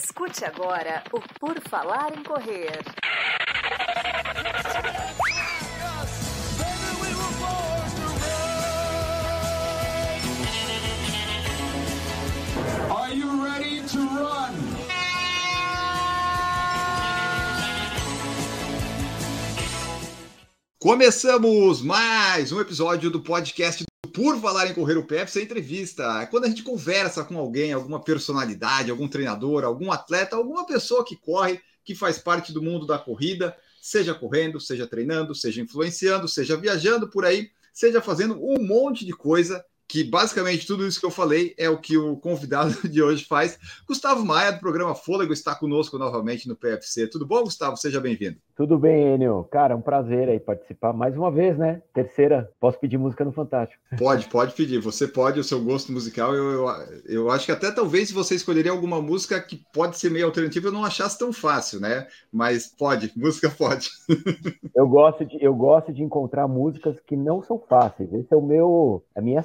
Escute agora o Por Falar em Correr. Are you ready to run? Começamos mais um episódio do podcast Por Falar em Correr o PF sem entrevista. É quando a gente conversa com alguém, alguma personalidade, algum treinador, algum atleta, alguma pessoa que corre, que faz parte do mundo da corrida, seja correndo, seja treinando, seja influenciando, seja viajando por aí, seja fazendo um monte de coisa que basicamente tudo isso que eu falei é o que o convidado de hoje faz. Gustavo Maia, do programa Fôlego, está conosco novamente no PFC. Tudo bom, Gustavo? Seja bem-vindo. Tudo bem, Enio. Cara, um prazer aí participar mais uma vez, né? Terceira. Posso pedir música no Fantástico? Pode, pode pedir. Você pode, o seu gosto musical. Eu, eu, eu acho que até talvez você escolheria alguma música que pode ser meio alternativa, eu não achasse tão fácil, né? Mas pode, música pode. eu, gosto de, eu gosto de encontrar músicas que não são fáceis. Esse é o meu, a minha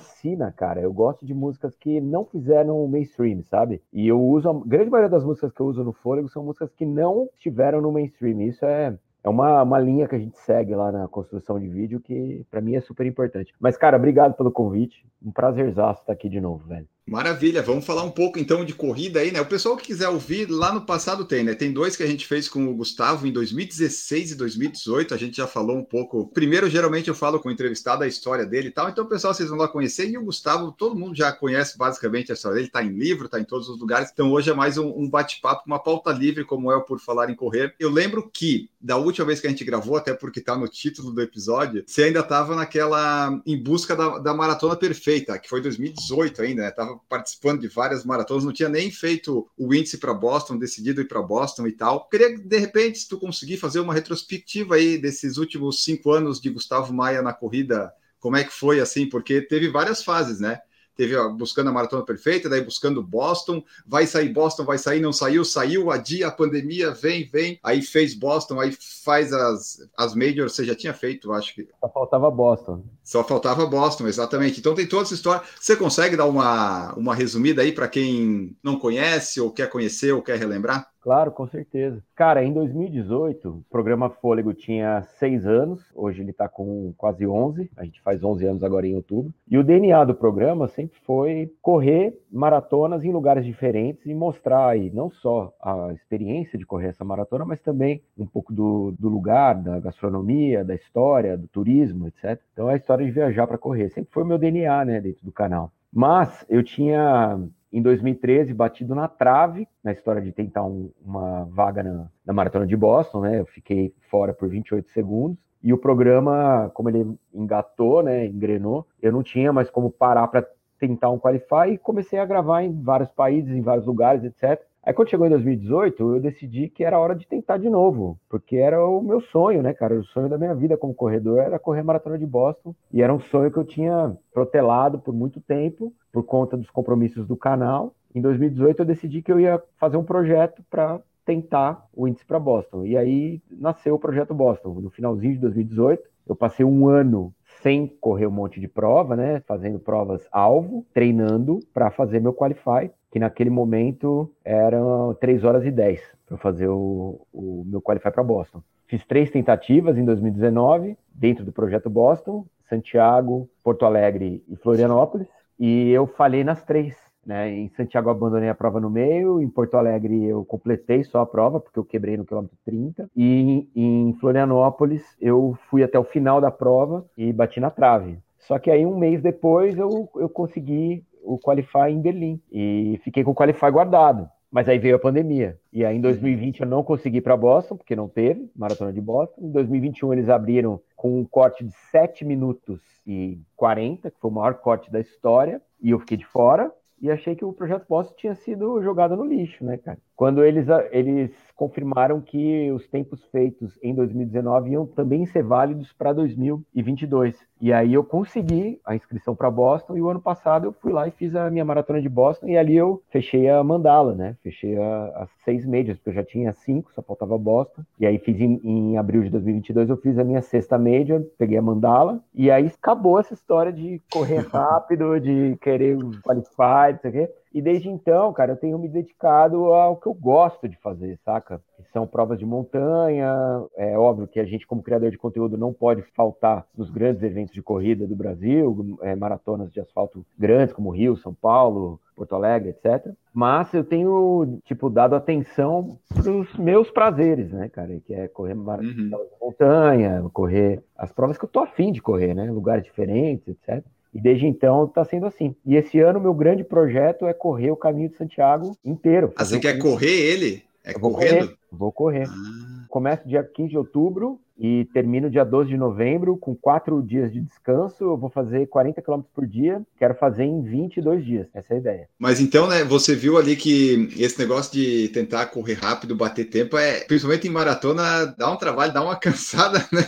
cara. Eu gosto de músicas que não fizeram mainstream, sabe? E eu uso, a grande maioria das músicas que eu uso no Fôlego são músicas que não estiveram no mainstream. Isso é é uma, uma linha que a gente segue lá na construção de vídeo que para mim é super importante. Mas, cara, obrigado pelo convite. Um prazerzaço estar aqui de novo, velho. Maravilha, vamos falar um pouco então de corrida aí, né? O pessoal que quiser ouvir, lá no passado tem, né? Tem dois que a gente fez com o Gustavo em 2016 e 2018, a gente já falou um pouco. Primeiro, geralmente eu falo com o entrevistado a história dele e tal, então, pessoal, vocês vão lá conhecer. E o Gustavo, todo mundo já conhece basicamente a história dele, tá em livro, tá em todos os lugares. Então, hoje é mais um, um bate-papo, uma pauta livre, como é o Por Falar em Correr. Eu lembro que, da última vez que a gente gravou, até porque tá no título do episódio, você ainda tava naquela, em busca da, da maratona perfeita, que foi 2018 ainda, né? Tava participando de várias maratonas, não tinha nem feito o índice para Boston, decidido ir para Boston e tal. Queria, de repente, se tu conseguir fazer uma retrospectiva aí desses últimos cinco anos de Gustavo Maia na corrida, como é que foi assim? Porque teve várias fases, né? teve ó, buscando a maratona perfeita, daí buscando Boston, vai sair Boston, vai sair, não saiu, saiu, adia a pandemia, vem, vem, aí fez Boston, aí faz as, as majors, você já tinha feito, acho que. Só faltava Boston. Só faltava Boston, exatamente. Então tem toda essa história. Você consegue dar uma, uma resumida aí para quem não conhece, ou quer conhecer, ou quer relembrar? Claro, com certeza. Cara, em 2018, o programa Fôlego tinha seis anos, hoje ele está com quase 11, a gente faz 11 anos agora em outubro. E o DNA do programa sempre foi correr maratonas em lugares diferentes e mostrar aí não só a experiência de correr essa maratona, mas também um pouco do, do lugar, da gastronomia, da história, do turismo, etc. Então é a história de viajar para correr. Sempre foi o meu DNA, né, dentro do canal. Mas eu tinha em 2013 batido na trave na história de tentar um, uma vaga na, na maratona de Boston, né? Eu fiquei fora por 28 segundos. E o programa, como ele engatou, né, engrenou, eu não tinha mais como parar para tentar um qualify e comecei a gravar em vários países, em vários lugares, etc. Aí quando chegou em 2018, eu decidi que era hora de tentar de novo, porque era o meu sonho, né, cara? O sonho da minha vida como corredor era correr a maratona de Boston, e era um sonho que eu tinha protelado por muito tempo, por conta dos compromissos do canal. Em 2018 eu decidi que eu ia fazer um projeto para tentar o índice para Boston. E aí nasceu o projeto Boston. No finalzinho de 2018, eu passei um ano sem correr um monte de prova, né? Fazendo provas alvo, treinando para fazer meu qualify, que naquele momento eram 3 horas e 10 para fazer o, o meu qualify para Boston. Fiz três tentativas em 2019 dentro do projeto Boston, Santiago, Porto Alegre e Florianópolis, e eu falhei nas três. Né? Em Santiago abandonei a prova no meio, em Porto Alegre eu completei só a prova, porque eu quebrei no quilômetro 30, e em Florianópolis eu fui até o final da prova e bati na trave. Só que aí um mês depois eu, eu consegui o Qualify em Berlim e fiquei com o Qualify guardado. Mas aí veio a pandemia. E aí em 2020 eu não consegui ir para Boston, porque não teve maratona de Boston. Em 2021 eles abriram com um corte de 7 minutos e 40, que foi o maior corte da história, e eu fiquei de fora e achei que o projeto Boston tinha sido jogado no lixo, né, cara? Quando eles, eles confirmaram que os tempos feitos em 2019 iam também ser válidos para 2022. E aí eu consegui a inscrição para Boston e o ano passado eu fui lá e fiz a minha maratona de Boston e ali eu fechei a mandala, né? Fechei as seis médias, porque eu já tinha cinco, só faltava Boston. E aí fiz em, em abril de 2022 eu fiz a minha sexta média, peguei a mandala e aí acabou essa história de correr rápido, de querer qualify, não sei o quê. E desde então, cara, eu tenho me dedicado ao que eu gosto de fazer, saca? São provas de montanha. É óbvio que a gente, como criador de conteúdo, não pode faltar nos grandes eventos de corrida do Brasil, é, maratonas de asfalto grandes, como Rio, São Paulo, Porto Alegre, etc. Mas eu tenho, tipo, dado atenção para os meus prazeres, né, cara? Que é correr uhum. montanha, correr as provas que eu tô afim de correr, né? Lugares diferentes, etc. E desde então está sendo assim. E esse ano meu grande projeto é correr o caminho de Santiago inteiro. Ah, você quer correr ele? É vou correndo? Correr, vou correr. Ah. Começo dia 15 de outubro e termino dia 12 de novembro com quatro dias de descanso. Eu vou fazer 40 km por dia. Quero fazer em 22 dias. Essa é a ideia. Mas então, né, você viu ali que esse negócio de tentar correr rápido, bater tempo, é principalmente em maratona, dá um trabalho, dá uma cansada, né?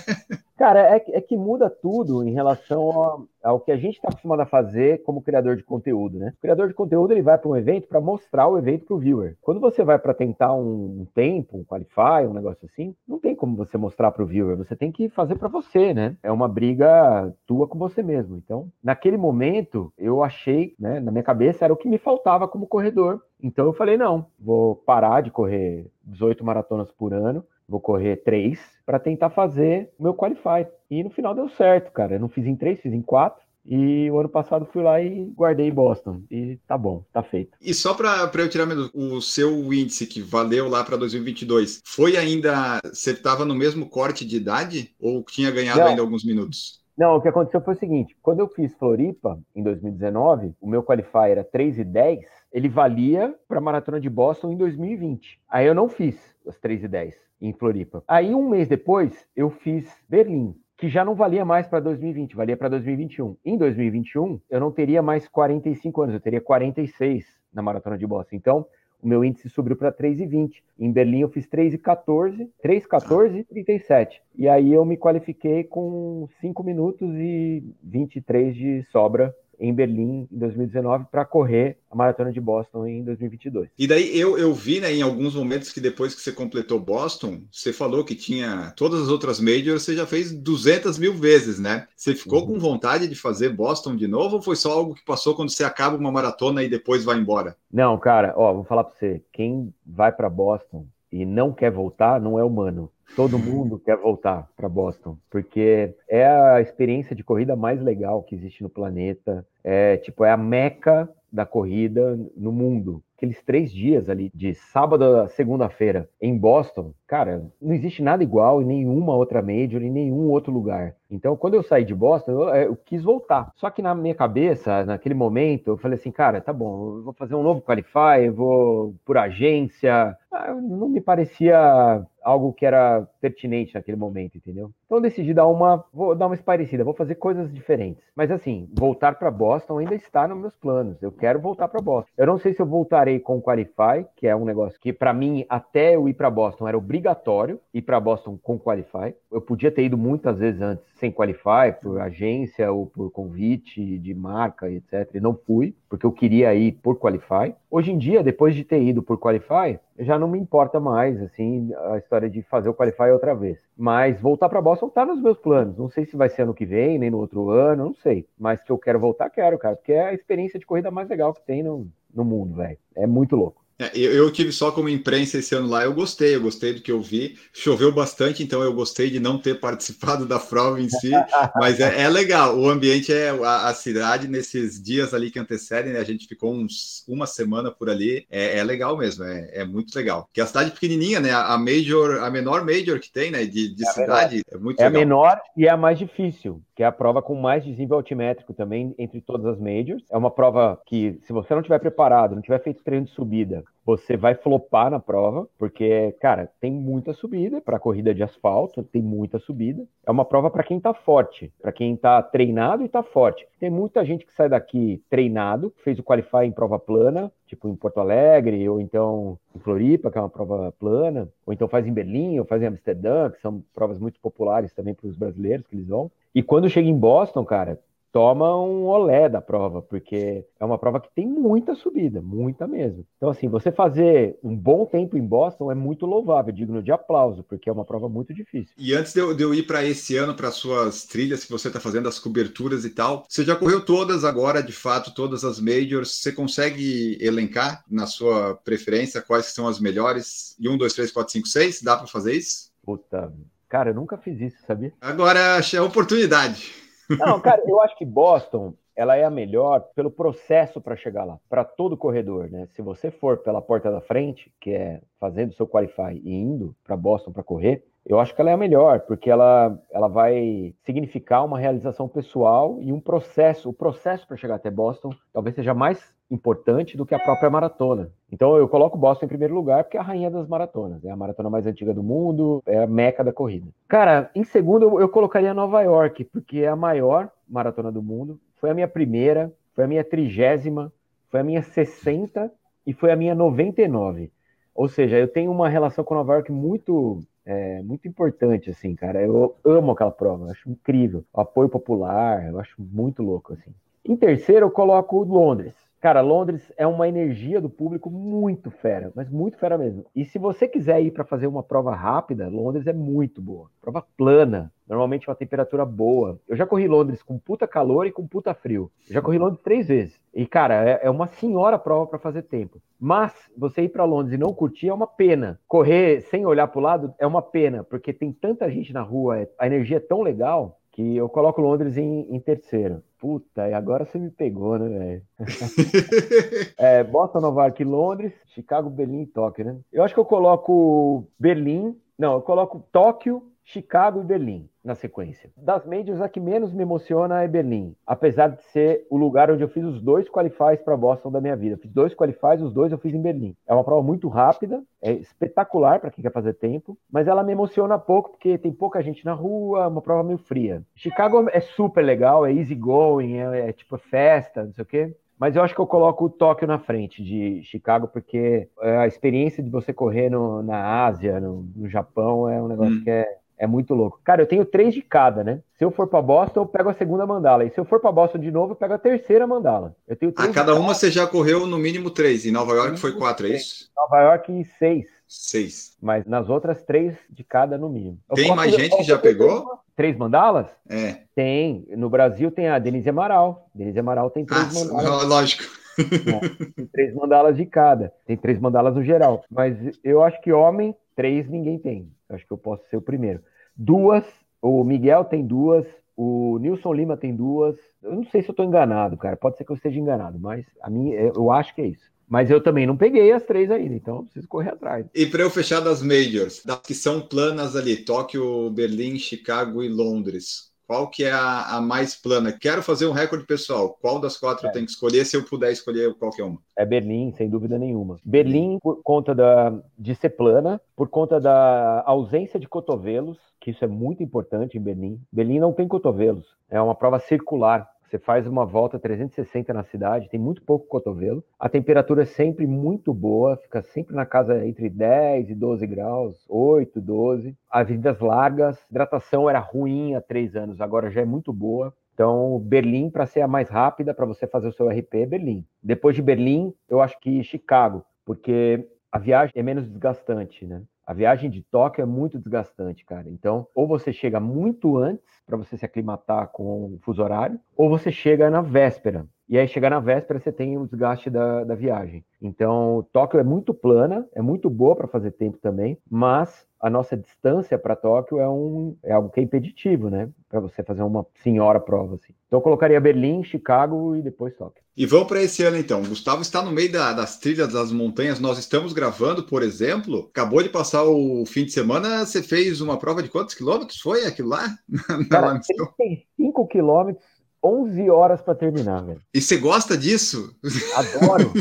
Cara, é, é que muda tudo em relação ao que a gente está acostumado a fazer como criador de conteúdo, né? O criador de conteúdo ele vai para um evento para mostrar o evento para o viewer. Quando você vai para tentar um, um, tempo, um qualify, um negócio assim, não tem como você mostrar para o viewer. Você tem que fazer para você, né? É uma briga tua com você mesmo. Então, naquele momento, eu achei, né? Na minha cabeça era o que me faltava como corredor. Então eu falei não, vou parar de correr 18 maratonas por ano vou correr três para tentar fazer o meu qualify. E no final deu certo, cara. Eu não fiz em três, fiz em quatro. E o ano passado fui lá e guardei Boston. E tá bom, tá feito. E só para eu tirar o seu índice que valeu lá para 2022, foi ainda. Você estava no mesmo corte de idade ou tinha ganhado não. ainda alguns minutos? Não, o que aconteceu foi o seguinte: quando eu fiz Floripa em 2019, o meu qualify era 3 e 10, ele valia para a maratona de Boston em 2020. Aí eu não fiz as 3 e 10 em Floripa. Aí, um mês depois, eu fiz Berlim, que já não valia mais para 2020, valia para 2021. Em 2021, eu não teria mais 45 anos, eu teria 46 na maratona de Boston. Então, o meu índice subiu para 3,20. Em Berlim eu fiz 3,14, 3,14 e 37. E aí eu me qualifiquei com 5 minutos e 23 de sobra em Berlim em 2019 para correr a maratona de Boston em 2022. E daí eu, eu vi né, em alguns momentos que depois que você completou Boston, você falou que tinha todas as outras majors, você já fez 200 mil vezes, né? Você ficou uhum. com vontade de fazer Boston de novo ou foi só algo que passou quando você acaba uma maratona e depois vai embora? Não, cara, ó, vou falar para você, quem vai para Boston e não quer voltar não é humano. Todo mundo quer voltar para Boston, porque é a experiência de corrida mais legal que existe no planeta. É tipo, é a meca da corrida no mundo aqueles três dias ali, de sábado a segunda-feira, em Boston, cara, não existe nada igual em nenhuma outra major, em nenhum outro lugar. Então, quando eu saí de Boston, eu, é, eu, quis voltar. Só que na minha cabeça, naquele momento, eu falei assim, cara, tá bom, eu vou fazer um novo Qualify, vou por agência. Ah, não me parecia algo que era pertinente naquele momento, entendeu? Então decidi dar uma, vou dar uma esparecida, vou fazer coisas diferentes. Mas assim, voltar para Boston ainda está nos meus planos. Eu quero voltar para Boston. Eu não sei se eu voltarei com o Qualify, que é um negócio que para mim até eu ir para Boston era obrigatório ir para Boston com Qualify. Eu podia ter ido muitas vezes antes sem Qualify, por agência ou por convite de marca, etc. E não fui, porque eu queria ir por Qualify. Hoje em dia, depois de ter ido por Qualify, já não me importa mais, assim, a história de fazer o Qualify outra vez. Mas voltar para Boston tá nos meus planos. Não sei se vai ser ano que vem, nem no outro ano, não sei. Mas que eu quero voltar, quero, cara, porque é a experiência de corrida mais legal que tem no, no mundo, velho. É muito louco. É, eu, eu, tive só como imprensa esse ano lá, eu gostei, eu gostei do que eu vi. Choveu bastante, então eu gostei de não ter participado da prova em si, mas é, é legal. O ambiente é a, a, cidade nesses dias ali que antecedem, né? A gente ficou uns uma semana por ali, é, é legal mesmo, é, é, muito legal. Que a cidade pequenininha, né? A major, a menor major que tem, né? De, de é cidade, é muito é legal. É a menor e é a mais difícil, que é a prova com mais desnível altimétrico também entre todas as majors. É uma prova que, se você não tiver preparado, não tiver feito treino de subida, você vai flopar na prova, porque, cara, tem muita subida para corrida de asfalto, tem muita subida. É uma prova para quem tá forte, para quem tá treinado e tá forte. Tem muita gente que sai daqui treinado, fez o qualify em prova plana, tipo em Porto Alegre, ou então em Floripa, que é uma prova plana, ou então faz em Berlim, ou faz em Amsterdã, que são provas muito populares também para os brasileiros que eles vão. E quando chega em Boston, cara, toma um olé da prova, porque é uma prova que tem muita subida, muita mesmo. Então, assim, você fazer um bom tempo em Boston é muito louvável, digno de aplauso, porque é uma prova muito difícil. E antes de eu, de eu ir para esse ano, para suas trilhas que você está fazendo, as coberturas e tal, você já correu todas agora, de fato, todas as majors. Você consegue elencar na sua preferência quais são as melhores? E um, dois, três, quatro, cinco, seis? Dá para fazer isso? Puta, cara, eu nunca fiz isso, sabia? Agora achei a oportunidade. Não, cara, eu acho que Boston ela é a melhor pelo processo para chegar lá, para todo corredor, né? Se você for pela porta da frente, que é fazendo seu qualify e indo para Boston para correr, eu acho que ela é a melhor, porque ela, ela vai significar uma realização pessoal e um processo. O processo para chegar até Boston talvez seja mais importante do que a própria maratona. Então eu coloco Boston em primeiro lugar porque é a rainha das maratonas, é a maratona mais antiga do mundo, é a meca da corrida. Cara, em segundo eu colocaria Nova York, porque é a maior maratona do mundo, foi a minha primeira, foi a minha trigésima, foi a minha 60 e foi a minha 99. Ou seja, eu tenho uma relação com Nova York muito é, muito importante, assim, cara. Eu amo aquela prova, acho incrível. O apoio popular, eu acho muito louco, assim. Em terceiro, eu coloco Londres. Cara, Londres é uma energia do público muito fera, mas muito fera mesmo. E se você quiser ir para fazer uma prova rápida, Londres é muito boa. Prova plana, normalmente uma temperatura boa. Eu já corri Londres com puta calor e com puta frio. Eu já corri Londres três vezes. E, cara, é, é uma senhora prova para fazer tempo. Mas você ir para Londres e não curtir é uma pena. Correr sem olhar para o lado é uma pena, porque tem tanta gente na rua, é, a energia é tão legal que eu coloco Londres em, em terceiro. Puta, e agora você me pegou, né, velho? é, Boston, Nova York, Londres, Chicago, Berlim e Tóquio, né? Eu acho que eu coloco Berlim, não, eu coloco Tóquio, Chicago e Berlim na sequência. Das majors, a que menos me emociona é Berlim, apesar de ser o lugar onde eu fiz os dois qualifies para Boston da minha vida. Fiz dois qualifies, os dois eu fiz em Berlim. É uma prova muito rápida, é espetacular para quem quer fazer tempo, mas ela me emociona pouco porque tem pouca gente na rua, uma prova meio fria. Chicago é super legal, é easy going, é, é tipo festa, não sei o quê. Mas eu acho que eu coloco o Tóquio na frente de Chicago, porque a experiência de você correr no, na Ásia, no, no Japão, é um negócio hum. que é, é muito louco. Cara, eu tenho três de cada, né? Se eu for para Boston, eu pego a segunda mandala. E se eu for para Boston de novo, eu pego a terceira mandala. Eu tenho três. A cada uma você já correu no mínimo três. Em Nova York foi quatro, é isso? Nova York, seis. Seis. Mas nas outras, três de cada no mínimo. Eu tem mais gente que já pegou? Três mandalas? É. Tem. No Brasil tem a Denise Amaral. Denise Amaral tem três ah, mandalas. Lógico. É, tem três mandalas de cada. Tem três mandalas no geral. Mas eu acho que homem, três ninguém tem. Acho que eu posso ser o primeiro. Duas, o Miguel tem duas, o Nilson Lima tem duas. Eu não sei se eu estou enganado, cara. Pode ser que eu esteja enganado, mas a mim, eu acho que é isso. Mas eu também não peguei as três ainda, então eu preciso correr atrás. E para eu fechar das majors, das que são planas ali, Tóquio, Berlim, Chicago e Londres, qual que é a, a, mais plana? Quero fazer um recorde pessoal. Qual das quatro é. eu tenho que escolher? Se eu puder escolher qualquer uma. É Berlim, sem dúvida nenhuma. Berlim, por conta da, de ser plana, por conta da ausência de cotovelos, que isso é muito importante em Berlim. Berlim não tem cotovelos. É uma prova circular. Você faz uma volta 360 na cidade, tem muito pouco cotovelo. A temperatura é sempre muito boa, fica sempre na casa entre 10 e 12 graus, 8, 12. Avenidas largas, hidratação era ruim há três anos, agora já é muito boa. Então, Berlim, para ser a mais rápida, para você fazer o seu RP, é Berlim. Depois de Berlim, eu acho que Chicago, porque a viagem é menos desgastante, né? A viagem de Tóquio é muito desgastante, cara. Então, ou você chega muito antes para você se aclimatar com o fuso horário, ou você chega na véspera. E aí, chegar na véspera, você tem o desgaste da, da viagem. Então, Tóquio é muito plana, é muito boa para fazer tempo também, mas a nossa distância para Tóquio é, um, é algo que é impeditivo, né? Para você fazer uma senhora prova assim. Então, eu colocaria Berlim, Chicago e depois Tóquio. E vamos para esse ano então. Gustavo está no meio da, das trilhas das montanhas. Nós estamos gravando, por exemplo. Acabou de passar o fim de semana. Você fez uma prova de quantos quilômetros foi aquilo lá? Cara, 35 quilômetros 11 horas para terminar, velho. E você gosta disso? Adoro.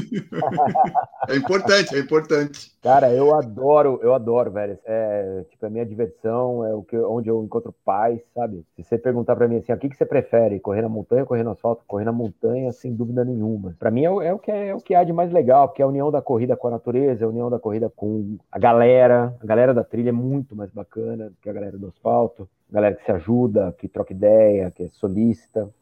é importante, é importante. Cara, eu adoro, eu adoro, velho. É, tipo, a minha diversão, é o que, onde eu encontro paz, sabe? Se você perguntar para mim assim, o que, que você prefere? Correr na montanha ou correr no asfalto? Correr na montanha, sem dúvida nenhuma. Para mim é, é, o que é, é, o que há de mais legal, porque é a união da corrida com a natureza, é a união da corrida com a galera. A galera da trilha é muito mais bacana do que a galera do asfalto. Galera que se ajuda, que troca ideia, que é.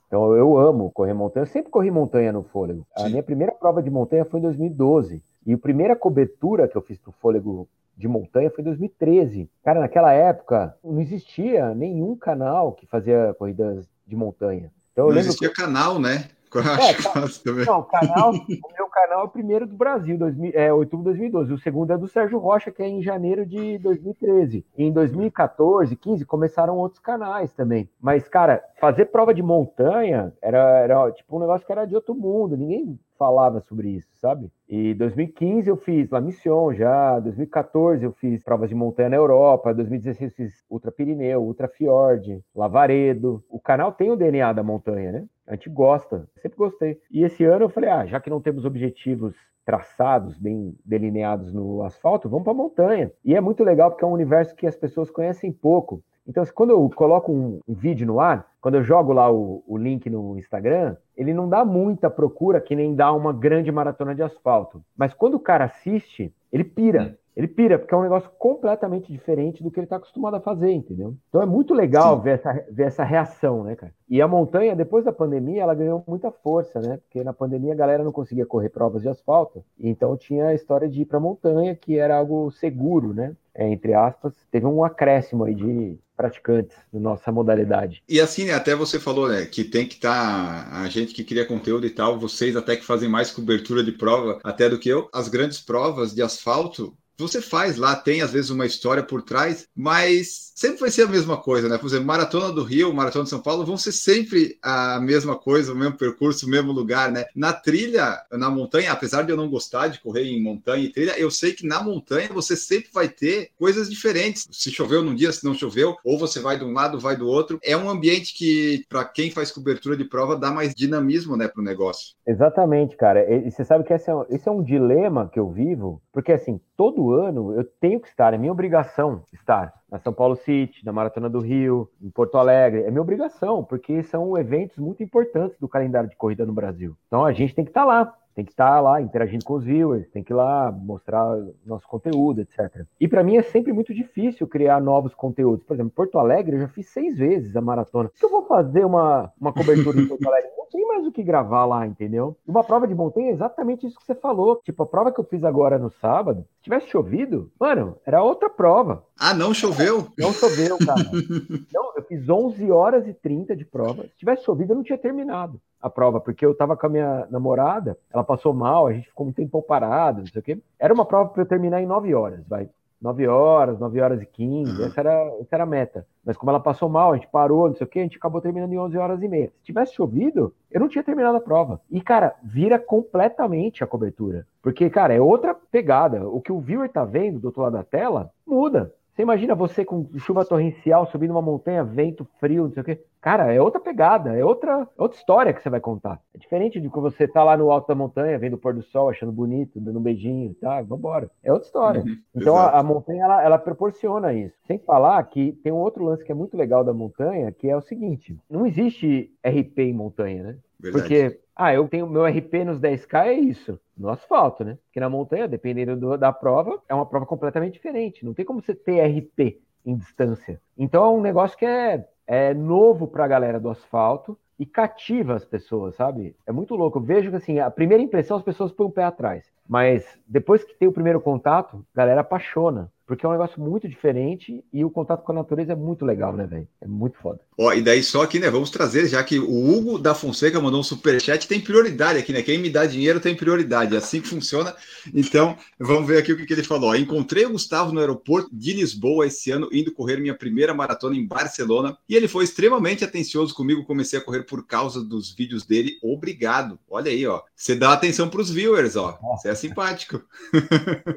Então eu amo correr montanha. Eu sempre corri montanha no fôlego. A minha primeira prova de montanha foi em 2012. E a primeira cobertura que eu fiz pro fôlego de montanha foi em 2013. Cara, naquela época não existia nenhum canal que fazia corridas de montanha. Então, não existia que... canal, né? É, não, o canal, o meu canal é o primeiro do Brasil, 2000, é outubro de 2012. O segundo é do Sérgio Rocha, que é em janeiro de 2013. E em 2014, 15 começaram outros canais também. Mas, cara, fazer prova de montanha era, era tipo um negócio que era de outro mundo. Ninguém falava sobre isso, sabe? E 2015 eu fiz La Mission já, 2014 eu fiz provas de montanha na Europa, 2016 eu fiz Ultra Pirineu, Ultra Fiord, Lavaredo. O canal tem o DNA da montanha, né? A gente gosta, sempre gostei. E esse ano eu falei, ah, já que não temos objetivos traçados, bem delineados no asfalto, vamos para montanha. E é muito legal porque é um universo que as pessoas conhecem pouco. Então, quando eu coloco um, um vídeo no ar, quando eu jogo lá o, o, link no Instagram, ele não dá muita procura, que nem dá uma grande maratona de asfalto. Mas quando o cara assiste, ele pira. Ele pira, porque é um negócio completamente diferente do que ele está acostumado a fazer, entendeu? Então é muito legal ver essa, ver essa reação, né, cara? E a montanha, depois da pandemia, ela ganhou muita força, né? Porque na pandemia a galera não conseguia correr provas de asfalto, então tinha a história de ir para a montanha, que era algo seguro, né? É, entre aspas, teve um acréscimo aí de praticantes na nossa modalidade. E assim, né, até você falou, né, que tem que estar tá, a gente que cria conteúdo e tal, vocês até que fazem mais cobertura de prova até do que eu. As grandes provas de asfalto, você faz lá, tem às vezes uma história por trás, mas sempre vai ser a mesma coisa, né? Por exemplo, Maratona do Rio, Maratona de São Paulo vão ser sempre a mesma coisa, o mesmo percurso, o mesmo lugar, né? Na trilha, na montanha, apesar de eu não gostar de correr em montanha e trilha, eu sei que na montanha você sempre vai ter coisas diferentes. Se choveu num dia, se não choveu, ou você vai de um lado, vai do outro. É um ambiente que, para quem faz cobertura de prova, dá mais dinamismo, né, para o negócio. Exatamente, cara. E você sabe que é, esse é um dilema que eu vivo, porque assim, todo ano eu tenho que estar, é minha obrigação estar na São Paulo City, na Maratona do Rio, em Porto Alegre. É minha obrigação, porque são eventos muito importantes do calendário de corrida no Brasil. Então a gente tem que estar lá, tem que estar lá interagindo com os viewers, tem que ir lá mostrar nosso conteúdo, etc. E para mim é sempre muito difícil criar novos conteúdos. Por exemplo, Porto Alegre eu já fiz seis vezes a maratona. Se eu vou fazer uma, uma cobertura em Porto Alegre, não tem mais o que gravar lá, entendeu? Uma prova de montanha é exatamente isso que você falou. Tipo, a prova que eu fiz agora no sábado, se tivesse chovido, mano, era outra prova. Ah, não choveu? Não choveu, cara. não, eu fiz 11 horas e 30 de prova. Se tivesse chovido, eu não tinha terminado a prova, porque eu tava com a minha namorada, ela passou mal, a gente ficou um tempo parado, não sei o quê. Era uma prova para eu terminar em 9 horas, vai. 9 horas, 9 horas e 15, uhum. essa, era, essa era a meta. Mas como ela passou mal, a gente parou, não sei o que, a gente acabou terminando em 11 horas e meia. Se tivesse chovido, eu não tinha terminado a prova. E, cara, vira completamente a cobertura. Porque, cara, é outra pegada. O que o viewer tá vendo do outro lado da tela, muda. Você imagina você com chuva torrencial subindo uma montanha, vento frio, não sei o quê. Cara, é outra pegada, é outra, outra história que você vai contar. É diferente de quando você tá lá no alto da montanha, vendo o pôr do sol, achando bonito, dando um beijinho, tá? Vambora. É outra história. Uhum, então a, a, montanha, ela, ela proporciona isso. Sem falar que tem um outro lance que é muito legal da montanha, que é o seguinte: não existe RP em montanha, né? Verdade. Porque ah, eu tenho meu RP nos 10K é isso, no asfalto, né? Porque na montanha, dependendo do, da prova, é uma prova completamente diferente. Não tem como você ter RP em distância. Então é um negócio que é, é novo para a galera do asfalto e cativa as pessoas, sabe? É muito louco. Eu vejo que assim, a primeira impressão as pessoas põem o pé atrás. Mas depois que tem o primeiro contato, a galera apaixona. Porque é um negócio muito diferente e o contato com a natureza é muito legal, né, velho? É muito foda. Ó, e daí só aqui, né? Vamos trazer, já que o Hugo da Fonseca mandou um superchat, tem prioridade aqui, né? Quem me dá dinheiro tem prioridade. É assim que funciona. Então, vamos ver aqui o que, que ele falou. Encontrei o Gustavo no aeroporto de Lisboa esse ano, indo correr minha primeira maratona em Barcelona. E ele foi extremamente atencioso comigo. Comecei a correr por causa dos vídeos dele. Obrigado. Olha aí, ó. Você dá atenção para os viewers, ó. Simpático.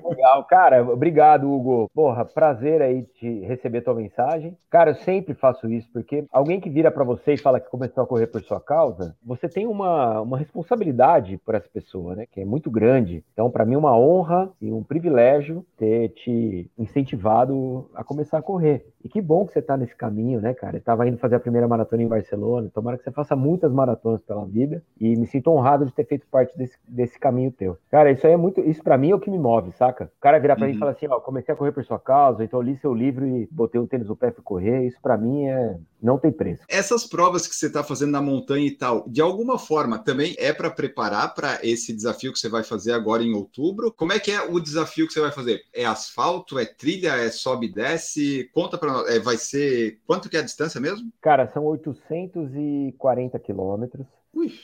Legal, cara. Obrigado, Hugo. Porra, prazer aí de receber tua mensagem. Cara, eu sempre faço isso, porque alguém que vira para você e fala que começou a correr por sua causa, você tem uma, uma responsabilidade por essa pessoa, né? Que é muito grande. Então, para mim, é uma honra e um privilégio ter te incentivado a começar a correr. E que bom que você tá nesse caminho, né, cara? Eu tava indo fazer a primeira maratona em Barcelona. Tomara que você faça muitas maratonas pela vida. E me sinto honrado de ter feito parte desse, desse caminho teu. Cara, isso aí é muito. Isso para mim é o que me move, saca? O cara virar para uhum. mim e falar assim: ó, comecei a correr por sua causa, então li seu livro e botei o tênis no pé e fui correr. Isso para mim é. Não tem preço. Essas provas que você tá fazendo na montanha e tal, de alguma forma também é para preparar para esse desafio que você vai fazer agora em outubro? Como é que é o desafio que você vai fazer? É asfalto? É trilha? É sobe e desce? Conta para nós. É, vai ser. Quanto que é a distância mesmo? Cara, são 840 quilômetros.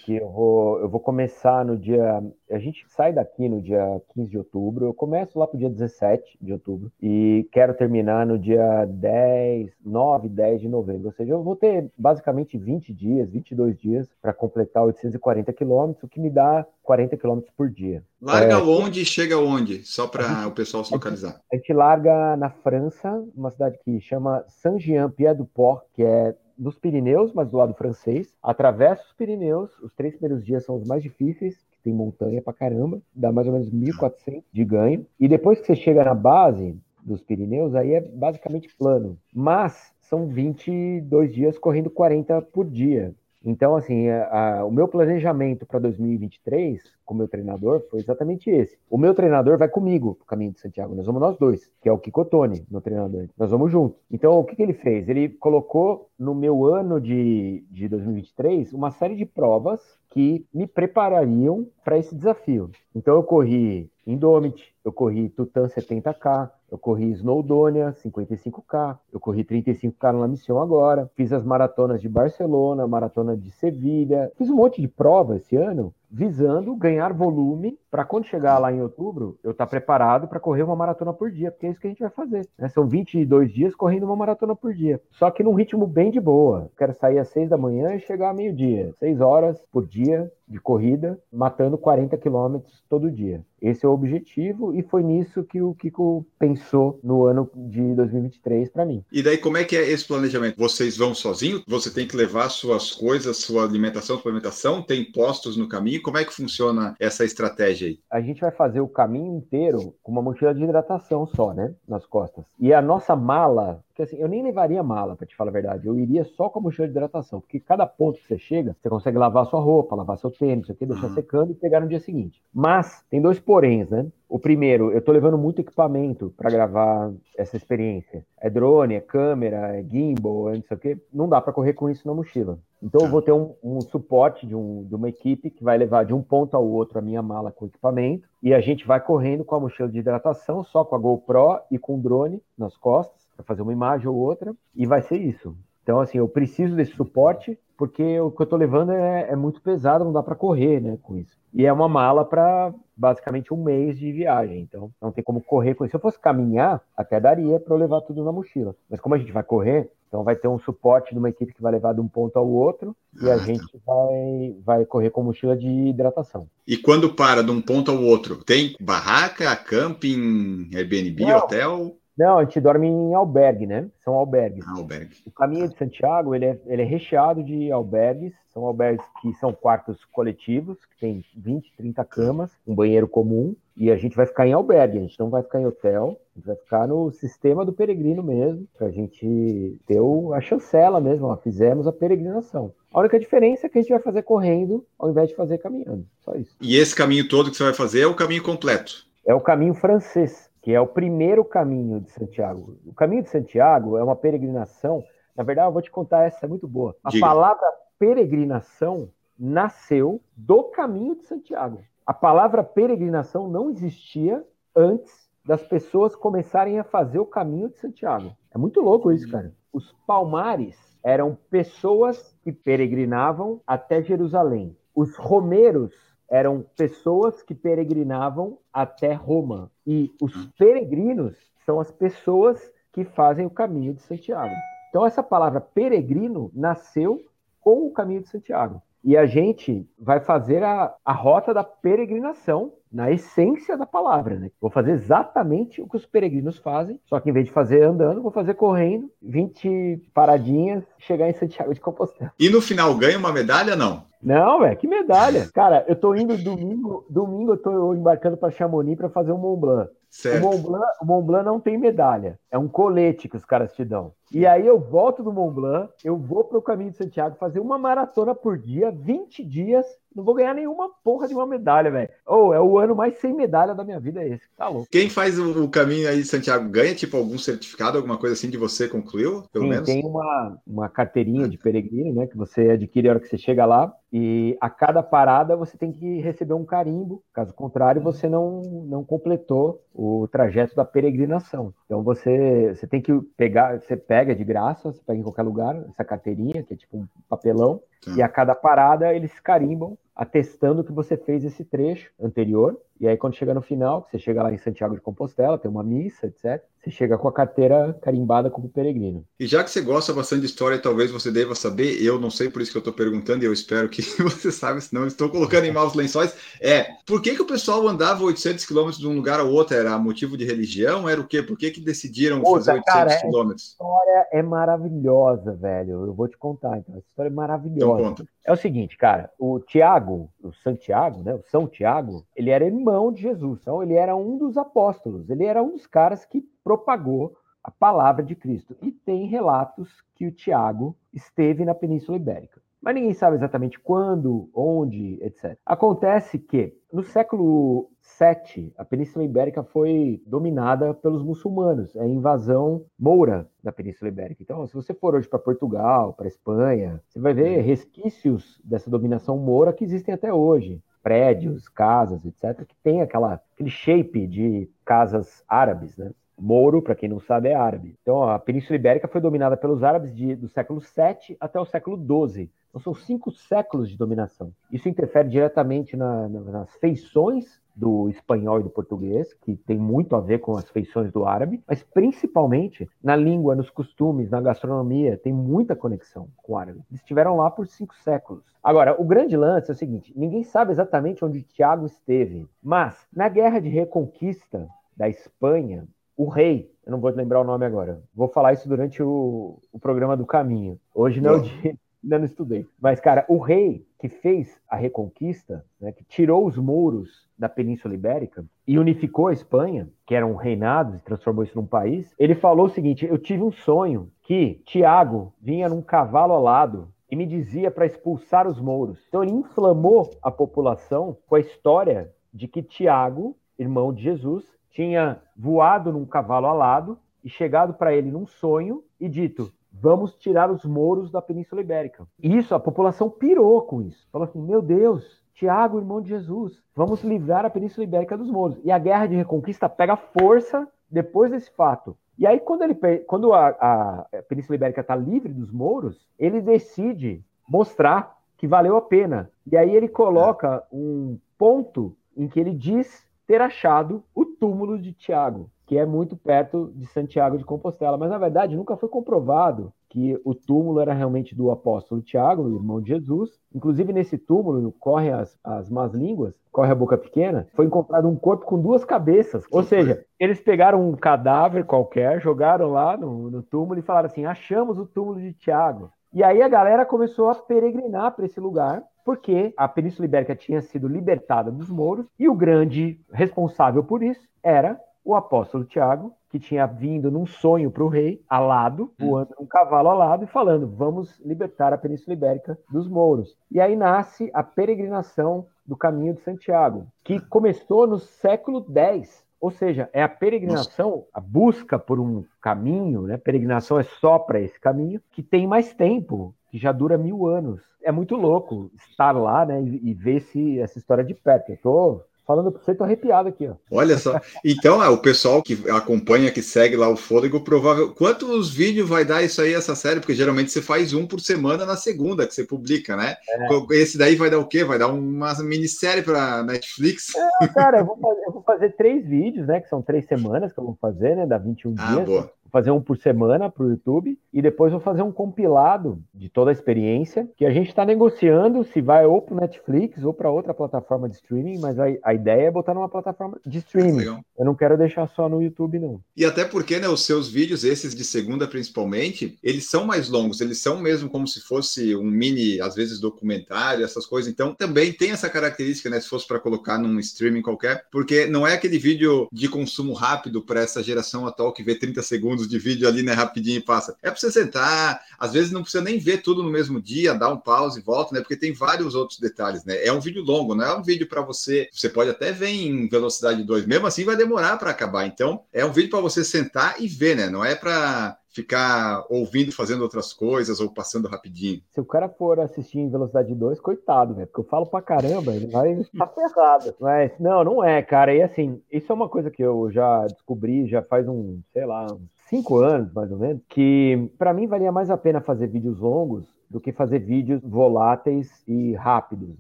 Que eu vou, eu vou começar no dia. A gente sai daqui no dia 15 de outubro. Eu começo lá pro dia 17 de outubro. E quero terminar no dia 10, 9, 10 de novembro. Ou seja, eu vou ter basicamente 20 dias, 22 dias para completar 840 quilômetros, o que me dá 40 quilômetros por dia. Larga é, onde e chega onde? Só para o pessoal se localizar. A gente larga na França, uma cidade que chama Saint-Jean-Pied-du-Port, que é nos Pirineus, mas do lado francês, atravessa os Pirineus, os três primeiros dias são os mais difíceis, que tem montanha pra caramba, dá mais ou menos 1.400 de ganho, e depois que você chega na base dos Pirineus, aí é basicamente plano, mas são 22 dias correndo 40 por dia, então, assim, a, a, o meu planejamento para 2023, com o meu treinador, foi exatamente esse. O meu treinador vai comigo pro caminho de Santiago. Nós vamos nós dois, que é o Kikotone, meu treinador. Nós vamos juntos. Então, o que, que ele fez? Ele colocou no meu ano de, de 2023 uma série de provas que me preparariam para esse desafio. Então, eu corri Indomit, eu corri Tutan 70K, eu corri Snowdonia 55K, eu corri 35K na missão agora, fiz as maratonas de Barcelona, maratona de Sevilha, fiz um monte de prova esse ano visando ganhar volume para quando chegar lá em outubro, eu estar tá preparado para correr uma maratona por dia, porque é isso que a gente vai fazer. Né? São 22 dias correndo uma maratona por dia. Só que num ritmo bem de boa. Quero sair às 6 da manhã e chegar a meio-dia. 6 horas por dia de corrida, matando 40 quilômetros todo dia. Esse é o objetivo e foi nisso que o Kiko pensou no ano de 2023 para mim. E daí como é que é esse planejamento? Vocês vão sozinhos? Você tem que levar suas coisas, sua alimentação, suplementação? Tem postos no caminho? Como é que funciona essa estratégia aí? A gente vai fazer o caminho inteiro com uma mochila de hidratação só, né, nas costas. E a nossa mala porque assim, eu nem levaria mala, para te falar a verdade. Eu iria só com a mochila de hidratação. Porque cada ponto que você chega, você consegue lavar sua roupa, lavar seu tênis, aqui, deixar uhum. secando e pegar no dia seguinte. Mas tem dois poréns, né? O primeiro, eu estou levando muito equipamento para gravar essa experiência. É drone, é câmera, é gimbal, é não sei o quê. Não dá para correr com isso na mochila. Então eu vou ter um, um suporte de, um, de, uma equipe que vai levar de um ponto ao outro a minha mala com equipamento. E a gente vai correndo com a mochila de hidratação, só com a GoPro e com o drone nas costas para fazer uma imagem ou outra, e vai ser isso. Então, assim, eu preciso desse suporte, porque o que eu estou levando é, é, muito pesado, não dá para correr né, com isso. E é uma mala para basicamente um mês de viagem, então não tem como correr com isso. Se eu fosse caminhar, até daria para eu levar tudo na mochila. Mas como a gente vai correr, então vai ter um suporte de uma equipe que vai levar de um ponto ao outro e a gente vai, vai correr com mochila de hidratação. E quando para de um ponto ao outro, tem barraca, camping, Airbnb, não, hotel? Não, a gente dorme em albergue, né? São albergues. Ah, albergue. O caminho de Santiago, ele é, ele é recheado de albergues. São albergues que são quartos coletivos, que tem 20, 30 camas, um banheiro comum. E a gente vai ficar em albergue, a gente não vai ficar em hotel. A gente vai ficar no sistema do peregrino mesmo, para a gente ter o, a chancela mesmo. Ó, fizemos a peregrinação. A única diferença é que a gente vai fazer correndo ao invés de fazer caminhando. Só isso. E esse caminho todo que você vai fazer é o caminho completo? É o caminho francês que é o primeiro caminho de Santiago. O caminho de Santiago é uma peregrinação. Na verdade, eu vou te contar essa, é muito boa. A Diga. palavra peregrinação nasceu do caminho de Santiago. A palavra peregrinação não existia antes das pessoas começarem a fazer o caminho de Santiago. É muito louco isso, cara. Os palmares eram pessoas que peregrinavam até Jerusalém. Os romeiros eram pessoas que peregrinavam até Roma. E os peregrinos são as pessoas que fazem o caminho de Santiago. Então, essa palavra peregrino nasceu com o caminho de Santiago. E a gente vai fazer a, a rota da peregrinação na essência da palavra, né? Vou fazer exatamente o que os peregrinos fazem, só que em vez de fazer andando, vou fazer correndo, 20 paradinhas, chegar em Santiago de Compostela. E no final ganha uma medalha, não? Não, velho, que medalha. Cara, eu tô indo domingo, domingo eu tô embarcando para Chamonix para fazer um Mont Blanc. Certo. O Mont Blanc, o Mont Blanc não tem medalha, é um colete que os caras te dão. E aí eu volto do Mont Blanc, eu vou pro caminho de Santiago fazer uma maratona por dia, 20 dias, não vou ganhar nenhuma porra de uma medalha, velho. Ou oh, é o ano mais sem medalha da minha vida, é esse. Tá louco. Quem faz o, caminho aí de Santiago ganha, tipo, algum certificado, alguma coisa assim de você concluiu, pelo Sim, menos? Tem uma, uma carteirinha de peregrino, né? Que você adquire a hora que você chega lá. E a cada parada você tem que receber um carimbo. Caso contrário, você não, não completou o trajeto da peregrinação. Então você, você tem que pegar, você pega de graça, você pega em qualquer lugar, essa carteirinha, que é tipo um papelão, tá. e a cada parada eles carimbam atestando que você fez esse trecho anterior. E aí, quando chega no final, você chega lá em Santiago de Compostela, tem uma missa, etc. Você chega com a carteira carimbada como peregrino. E já que você gosta bastante de história, talvez você deva saber, eu não sei, por isso que eu estou perguntando, e eu espero que você saiba, senão estou colocando em maus lençóis. É, por que, que o pessoal andava 800 quilômetros de um lugar ao outro? Era motivo de religião? Era o quê? Por que, que decidiram Puta, fazer 800 cara, quilômetros? A história é maravilhosa, velho. Eu vou te contar, então. Essa história é maravilhosa. Então conta. É o seguinte, cara, o Tiago, o Santiago, né, o São Tiago, ele era irmão de Jesus, então ele era um dos apóstolos, ele era um dos caras que propagou a palavra de Cristo. E tem relatos que o Tiago esteve na Península Ibérica. Mas ninguém sabe exatamente quando, onde, etc. Acontece que no século VII, a Península Ibérica foi dominada pelos muçulmanos, é a invasão moura da Península Ibérica. Então, se você for hoje para Portugal, para Espanha, você vai ver resquícios dessa dominação moura que existem até hoje. Prédios, casas, etc., que tem aquela, aquele shape de casas árabes, né? Moro, para quem não sabe, é árabe. Então, a Península Ibérica foi dominada pelos árabes de, do século VII até o século XII. Então, são cinco séculos de dominação. Isso interfere diretamente na, nas feições do espanhol e do português, que tem muito a ver com as feições do árabe, mas principalmente na língua, nos costumes, na gastronomia, tem muita conexão com o árabe. Eles estiveram lá por cinco séculos. Agora, o grande lance é o seguinte: ninguém sabe exatamente onde Tiago esteve, mas na guerra de reconquista da Espanha, o rei, eu não vou lembrar o nome agora, vou falar isso durante o, o programa do caminho. Hoje não é o dia ainda não estudei. Mas, cara, o rei que fez a reconquista, né, que tirou os muros da Península Ibérica e unificou a Espanha, que era um reinado, e transformou isso num país, ele falou o seguinte: Eu tive um sonho que Tiago vinha num cavalo alado e me dizia para expulsar os mouros. Então ele inflamou a população com a história de que Tiago, irmão de Jesus, tinha voado num cavalo alado e chegado para ele num sonho e dito: vamos tirar os mouros da Península Ibérica. Isso, a população pirou com isso. Falou assim: meu Deus, Tiago, irmão de Jesus, vamos livrar a Península Ibérica dos mouros. E a guerra de reconquista pega força depois desse fato. E aí, quando, ele, quando a, a Península Ibérica está livre dos mouros, ele decide mostrar que valeu a pena. E aí ele coloca um ponto em que ele diz ter achado o túmulo de Tiago que é muito perto de Santiago de Compostela. Mas, na verdade, nunca foi comprovado que o túmulo era realmente do apóstolo Tiago, irmão de Jesus. Inclusive, nesse túmulo, correm as, as más línguas, corre a boca pequena, foi encontrado um corpo com duas cabeças. Ou seja, eles pegaram um cadáver qualquer, jogaram lá no, no túmulo e falaram assim: achamos o túmulo de Tiago. E aí a galera começou a peregrinar para esse lugar, porque a Península Ibérica tinha sido libertada dos mouros e o grande responsável por isso era o apóstolo Tiago, que tinha vindo num sonho para o rei, alado, hum. voando num cavalo alado e falando: vamos libertar a Península Ibérica dos mouros. E aí nasce a peregrinação do Caminho de Santiago, que começou no século X. Ou seja, é a peregrinação, a busca por um caminho, né? Peregrinação é só para esse caminho, que tem mais tempo, que já dura mil anos. É muito louco estar lá, né? E, e ver esse, essa história de perto. Eu tô Falando pra você, tô arrepiado aqui, ó. Olha só. Então, é, o pessoal que acompanha, que segue lá o Fôlego, provável. Quantos vídeos vai dar isso aí, essa série? Porque geralmente você faz um por semana na segunda que você publica, né? É. Esse daí vai dar o quê? Vai dar uma minissérie pra Netflix? É, cara, eu vou, fazer, eu vou, fazer, três vídeos, né? Que são três semanas que eu vou fazer, né? Dá 21 ah, dias. Boa. Fazer um por semana para o YouTube e depois vou fazer um compilado de toda a experiência que a gente está negociando se vai ou para Netflix ou para outra plataforma de streaming, mas a, a, ideia é botar numa plataforma de streaming. Legal. Eu não quero deixar só no YouTube, não. E até porque, né, os seus vídeos, esses de segunda principalmente, eles são mais longos, eles são mesmo como se fosse um mini, às vezes, documentário, essas coisas. Então, também tem essa característica, né, se fosse para colocar num streaming qualquer, porque não é aquele vídeo de consumo rápido para essa geração atual que vê 30 segundos de vídeo ali, né, rapidinho e passa. É para você sentar, às vezes não precisa nem ver tudo no mesmo dia, dar um pause e volta, né, porque tem vários outros detalhes, né. É um vídeo longo, não é um vídeo para você, você pode até ver em velocidade 2, mesmo assim vai demorar para acabar. Então, é um vídeo para você sentar e ver, né, não é para ficar ouvindo, fazendo outras coisas ou passando rapidinho. Se o cara for assistir em velocidade 2, coitado, né? Porque eu falo pra caramba, ele vai estar ferrado. Mas não, não é, cara. E assim, isso é uma coisa que eu já descobri já faz um, sei lá, uns cinco anos, mais ou menos, que para mim valia mais a pena fazer vídeos longos do que fazer vídeos voláteis e rápidos.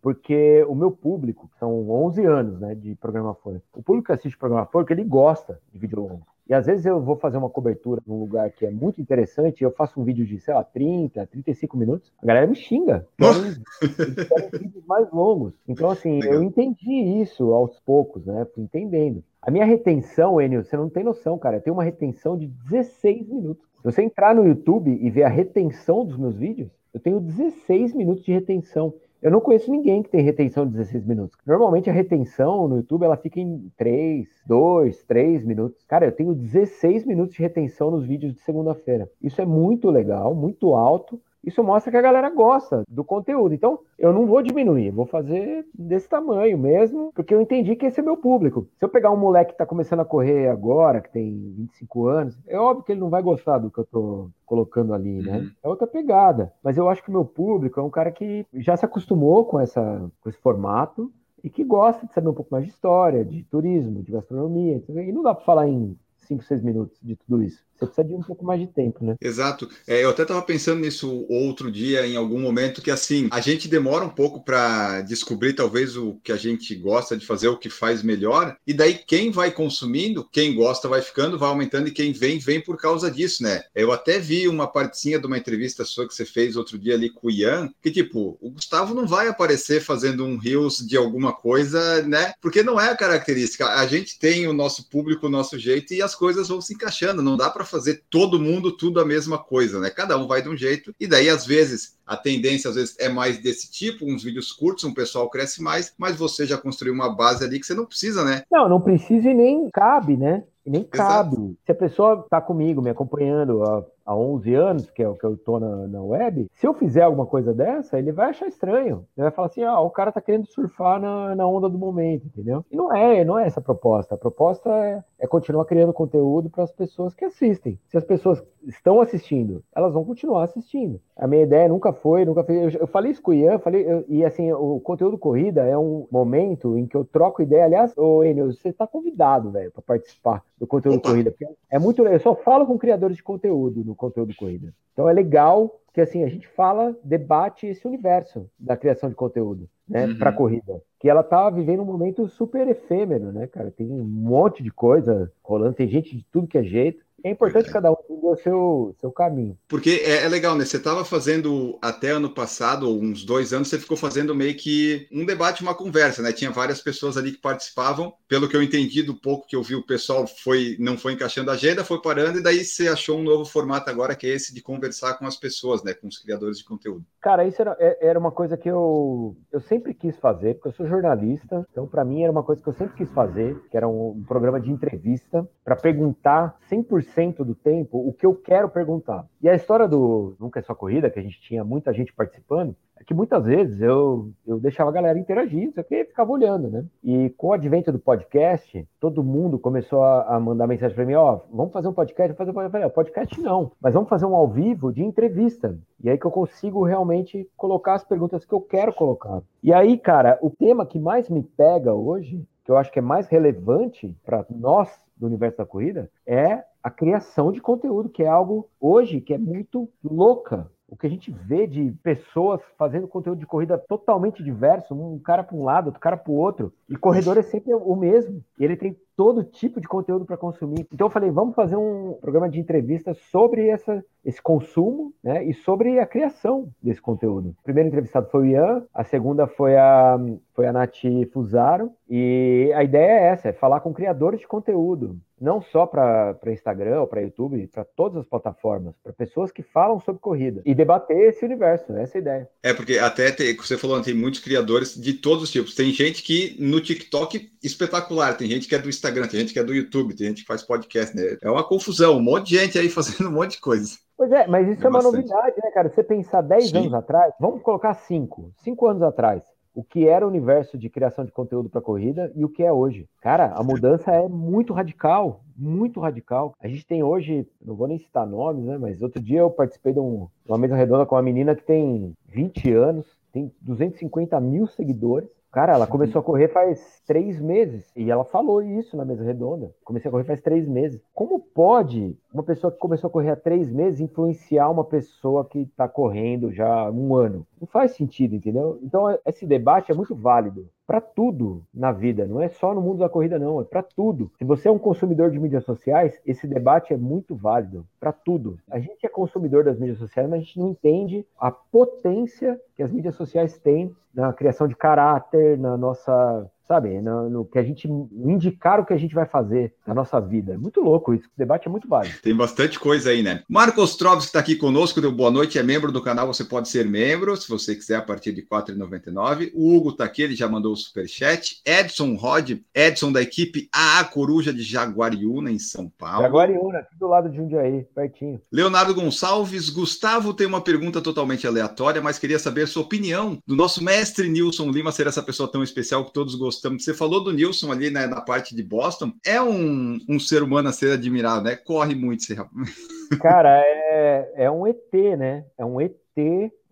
Porque o meu público, são 11 anos né, de programa Folha, o público que assiste programa Folha, ele gosta de vídeo longo. E às vezes eu vou fazer uma cobertura num lugar que é muito interessante, eu faço um vídeo de, sei lá, 30, 35 minutos, a galera me xinga. Eles querem vídeos mais longos. Então, assim, Legal. eu entendi isso aos poucos, né? Fui entendendo. A minha retenção, Enio, você não tem noção, cara. Eu tenho uma retenção de 16 minutos. Se você entrar no YouTube e ver a retenção dos meus vídeos, eu tenho 16 minutos de retenção. Eu não conheço ninguém que tem retenção de 16 minutos. Normalmente a retenção no YouTube ela fica em 3, 2, 3 minutos. Cara, eu tenho 16 minutos de retenção nos vídeos de segunda-feira. Isso é muito legal, muito alto isso mostra que a galera gosta do conteúdo. Então, eu não vou diminuir, vou fazer desse tamanho mesmo, porque eu entendi que esse é meu público. Se eu pegar um moleque que está começando a correr agora, que tem 25 anos, é óbvio que ele não vai gostar do que eu estou colocando ali, né? Uhum. É outra pegada. Mas eu acho que o meu público é um cara que já se acostumou com, essa, com esse formato e que gosta de saber um pouco mais de história, de turismo, de gastronomia. E não dá para falar em 5, 6 minutos de tudo isso. Você precisa de um pouco mais de tempo, né? Exato. É, eu até estava pensando nisso outro dia, em algum momento, que assim, a gente demora um pouco para descobrir talvez o que a gente gosta de fazer, o que faz melhor, e daí quem vai consumindo, quem gosta vai ficando, vai aumentando, e quem vem, vem por causa disso, né? Eu até vi uma partezinha de uma entrevista sua que você fez outro dia ali com o Ian, que tipo, o Gustavo não vai aparecer fazendo um Reels de alguma coisa, né? Porque não é a característica. A gente tem o nosso público, o nosso jeito, e as coisas vão se encaixando. Não dá para fazer todo mundo tudo a mesma coisa, né? Cada um vai de um jeito, e daí, às vezes, a tendência às vezes é mais desse tipo, uns vídeos curtos, um pessoal cresce mais, mas você já construiu uma base ali que você não precisa, né? Não, não precisa e nem cabe, né? E nem Exato. cabe. Se a pessoa está comigo, me acompanhando há, há 11 anos, que é o que eu estou na, na web, se eu fizer alguma coisa dessa, ele vai achar estranho. Ele vai falar assim, ah, o cara está querendo surfar na, na onda do momento, entendeu? E não é, não é essa a proposta. A proposta é, é continuar criando conteúdo para as pessoas que assistem. Se as pessoas estão assistindo, elas vão continuar assistindo. A minha ideia nunca foi, nunca fez. Eu, eu falei isso com o Ian, falei, eu, e assim, o conteúdo corrida é um momento em que eu troco ideia. Aliás, ô Enio, você está convidado, velho, para participar do conteúdo corrida. É muito Eu só falo com criadores de conteúdo no conteúdo corrida. Então é legal que assim a gente fala, debate esse universo da criação de conteúdo, né, uhum. para corrida. Que ela tá vivendo um momento super efêmero, né, cara? Tem um monte de coisa rolando, tem gente de tudo que é jeito. É importante é. cada um seguir o seu, seu caminho. Porque é, é legal, né? Você estava fazendo até ano passado, uns dois anos, você ficou fazendo meio que um debate, uma conversa, né? Tinha várias pessoas ali que participavam. Pelo que eu entendi do pouco que eu vi, o pessoal foi, não foi encaixando a agenda, foi parando, e daí você achou um novo formato agora, que é esse de conversar com as pessoas, né? Com os criadores de conteúdo. Cara, isso era, é, era uma coisa que eu, eu sempre quis fazer, porque eu sou jornalista, então para mim era uma coisa que eu sempre quis fazer, que era um, um programa de entrevista, para perguntar 100% 100% do tempo o que eu quero perguntar. E a história do Nunca é Só Corrida, que a gente tinha muita gente participando, é que muitas vezes eu, eu deixava a galera interagir, só que ficava olhando, né? E com o advento do podcast, todo mundo começou a, a mandar mensagem para mim, ó, oh, vamos fazer um podcast, fazer um podcast. podcast não, mas vamos fazer um ao vivo de entrevista. E aí que eu consigo realmente colocar as perguntas que eu quero colocar. E aí, cara, o tema que mais me pega hoje, que eu acho que é mais relevante para nós do universo da corrida, é a criação de conteúdo, que é algo hoje que é muito louca. O que a gente vê de pessoas fazendo conteúdo de corrida totalmente diverso, um cara para um lado, outro cara para o outro, e corredor é sempre o mesmo. Ele tem todo tipo de conteúdo para consumir. Então eu falei, vamos fazer um programa de entrevista sobre essa, esse consumo né, e sobre a criação desse conteúdo. O primeiro entrevistado foi o Ian, a segunda foi a, foi a Nath Fusaro, e a ideia é essa, é falar com criadores de conteúdo, não só para Instagram ou para YouTube, para todas as plataformas, para pessoas que falam sobre corrida e debater esse universo, essa é ideia. É, porque até tem, você falou, tem muitos criadores de todos os tipos. Tem gente que no TikTok espetacular, tem gente que é do Instagram, tem gente que é do YouTube, tem gente que faz podcast, né? É uma confusão, um monte de gente aí fazendo um monte de coisa. Pois é, mas isso é, é uma bastante. novidade, né, cara? Você pensar 10 anos atrás, vamos colocar 5, 5 anos atrás o que era o universo de criação de conteúdo para corrida e o que é hoje. Cara, a mudança é muito radical, muito radical. A gente tem hoje, não vou nem citar nomes, né? Mas outro dia eu participei de, um, de uma mesa redonda com uma menina que tem 20 anos, tem 250 mil seguidores. Cara, ela começou a correr faz três meses e ela falou isso na mesa redonda. Comecei a correr faz três meses. Como pode uma pessoa que começou a correr há três meses influenciar uma pessoa que está correndo já um ano? Não faz sentido, entendeu? Então, esse debate é muito válido para tudo na vida, não é só no mundo da corrida, não, é para tudo. Se você é um consumidor de mídias sociais, esse debate é muito válido para tudo. A gente é consumidor das mídias sociais, mas a gente não entende a potência que as mídias sociais têm na criação de caráter, na nossa sabe? No, no, que a gente indicar o que a gente vai fazer na nossa vida. É muito louco isso. O debate é muito válido. Tem bastante coisa aí, né? Marcos Troves está aqui conosco, deu boa noite, é membro do canal, você pode ser membro, se você quiser, a partir de R$ 4,99. O Hugo está aqui, ele já mandou o superchat. Edson Rod, Edson da equipe AA Coruja de Jaguariúna, em São Paulo. Jaguariúna, aqui do lado de Jundiaí, pertinho. Leonardo Gonçalves, Gustavo tem uma pergunta totalmente aleatória, mas queria saber sua opinião do nosso mestre Nilson Lima ser essa pessoa tão especial que todos gostam Você falou do Nilson ali né, na parte de Boston. É um, um ser humano a ser admirado, né? Corre muito esse rapaz. Cara, é, é um ET, né? É um ET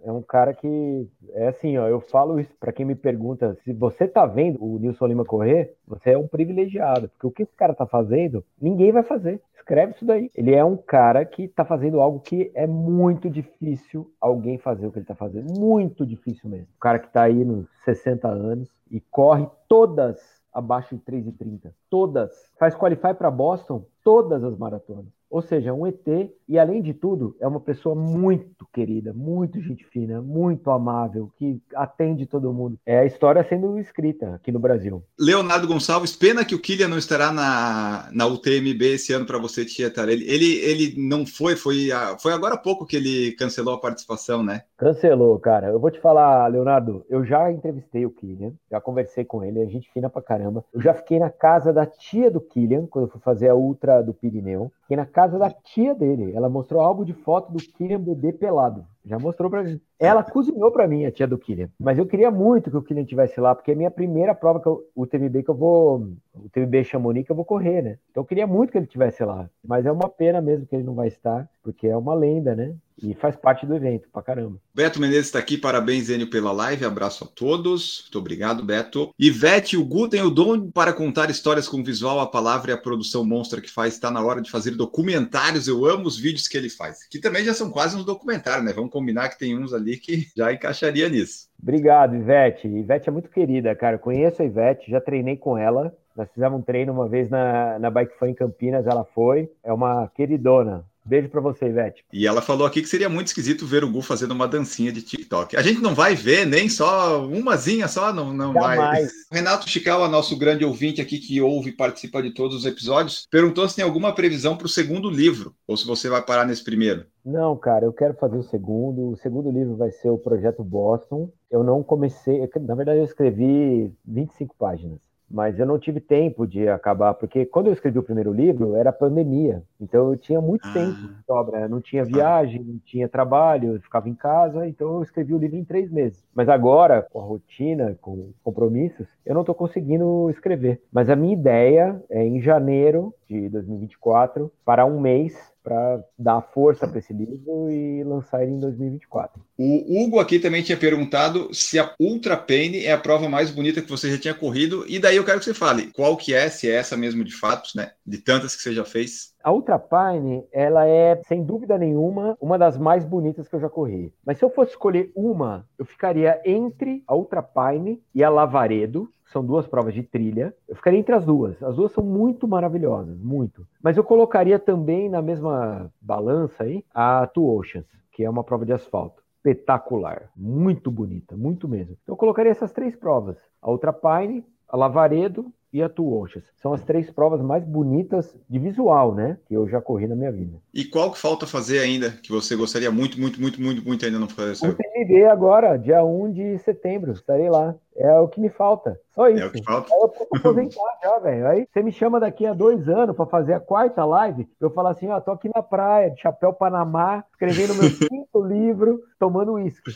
é um cara que é assim, ó, eu falo isso para quem me pergunta, se você tá vendo o Nilson Lima correr, você é um privilegiado, porque o que esse cara tá fazendo, ninguém vai fazer. Escreve isso daí. Ele é um cara que tá fazendo algo que é muito difícil alguém fazer o que ele tá fazendo, muito difícil mesmo. O cara que tá aí nos 60 anos e corre todas abaixo de 3,30. Todas. Faz qualify para Boston todas as maratonas. Ou seja, um ET e, além de tudo, é uma pessoa muito querida, muito gente fina, muito amável, que atende todo mundo. É a história sendo escrita aqui no Brasil. Leonardo Gonçalves, pena que o Kylian não estará na, na UTMB esse ano para você, Tietar. Ele, ele, ele não foi, foi, foi agora há pouco que ele cancelou a participação, né? Cancelou, cara. Eu vou te falar, Leonardo, eu já entrevistei o Kylian, já conversei com ele, é gente fina pra caramba. Eu já fiquei na casa da tia do Kylian, quando eu fui fazer a Ultra do Pirineu. Fiquei na casa da tia dele. Ela mostrou álbum de foto do Kylian bebê pelado. Já mostrou pra gente. Ela cozinhou para mim, a tia do Kylian. Mas eu queria muito que o Kylian estivesse lá, porque é minha primeira prova, que eu, o TVB que eu vou. O TVB Chamonix que eu vou correr, né? Então eu queria muito que ele estivesse lá. Mas é uma pena mesmo que ele não vai estar, porque é uma lenda, né? E faz parte do evento, pra caramba. Beto Menezes está aqui, parabéns, Enio, pela live. Abraço a todos. Muito obrigado, Beto. Ivete, o Gu tem o dom para contar histórias com visual, a palavra e a produção monstra que faz. Está na hora de fazer documentários. Eu amo os vídeos que ele faz. Que também já são quase uns documentários, né? Vamos combinar que tem uns ali que já encaixaria nisso. Obrigado, Ivete. Ivete é muito querida, cara. Conheço a Ivete, já treinei com ela. Nós fizemos um treino uma vez na, na Bike Fan em Campinas, ela foi. É uma queridona. Beijo para você, Ivete. E ela falou aqui que seria muito esquisito ver o Gu fazendo uma dancinha de TikTok. A gente não vai ver nem só umazinha só, não, não vai. Renato Chicawa, nosso grande ouvinte aqui que ouve e participa de todos os episódios, perguntou se tem alguma previsão para o segundo livro, ou se você vai parar nesse primeiro. Não, cara, eu quero fazer o segundo. O segundo livro vai ser o Projeto Boston. Eu não comecei, na verdade eu escrevi 25 páginas mas eu não tive tempo de acabar, porque quando eu escrevi o primeiro livro era pandemia, então eu tinha muito ah. tempo de sobra, não tinha viagem, não tinha trabalho, eu ficava em casa, então eu escrevi o livro em três meses. Mas agora, com a rotina, com compromissos, eu não estou conseguindo escrever. Mas a minha ideia é em janeiro de 2024, para um mês, para dar força para esse livro e lançar ele em 2024. O Hugo aqui também tinha perguntado se a Ultra Pain é a prova mais bonita que você já tinha corrido, e daí eu quero que você fale qual que é, se é essa mesmo de fato, né? De tantas que você já fez. A Ultrapine, ela é, sem dúvida nenhuma, uma das mais bonitas que eu já corri. Mas se eu fosse escolher uma, eu ficaria entre a Ultrapine e a Lavaredo. São duas provas de trilha. Eu ficaria entre as duas. As duas são muito maravilhosas, muito. Mas eu colocaria também na mesma balança aí a Two Oceans, que é uma prova de asfalto. Espetacular, muito bonita, muito mesmo. Então eu colocaria essas três provas: a Ultra Pine, a Lavaredo e a Two Oceans. São as três provas mais bonitas de visual, né? Que eu já corri na minha vida. E qual que falta fazer ainda, que você gostaria muito, muito, muito, muito, muito ainda não fazer? O TND agora, dia 1 de setembro, estarei lá. É o que me falta. Só isso. É o que falta. Aí eu posso aposentar já, velho. Aí você me chama daqui a dois anos para fazer a quarta live. Eu falo assim: ó, tô aqui na praia, de chapéu Panamá, escrevendo meu quinto livro, tomando uísque.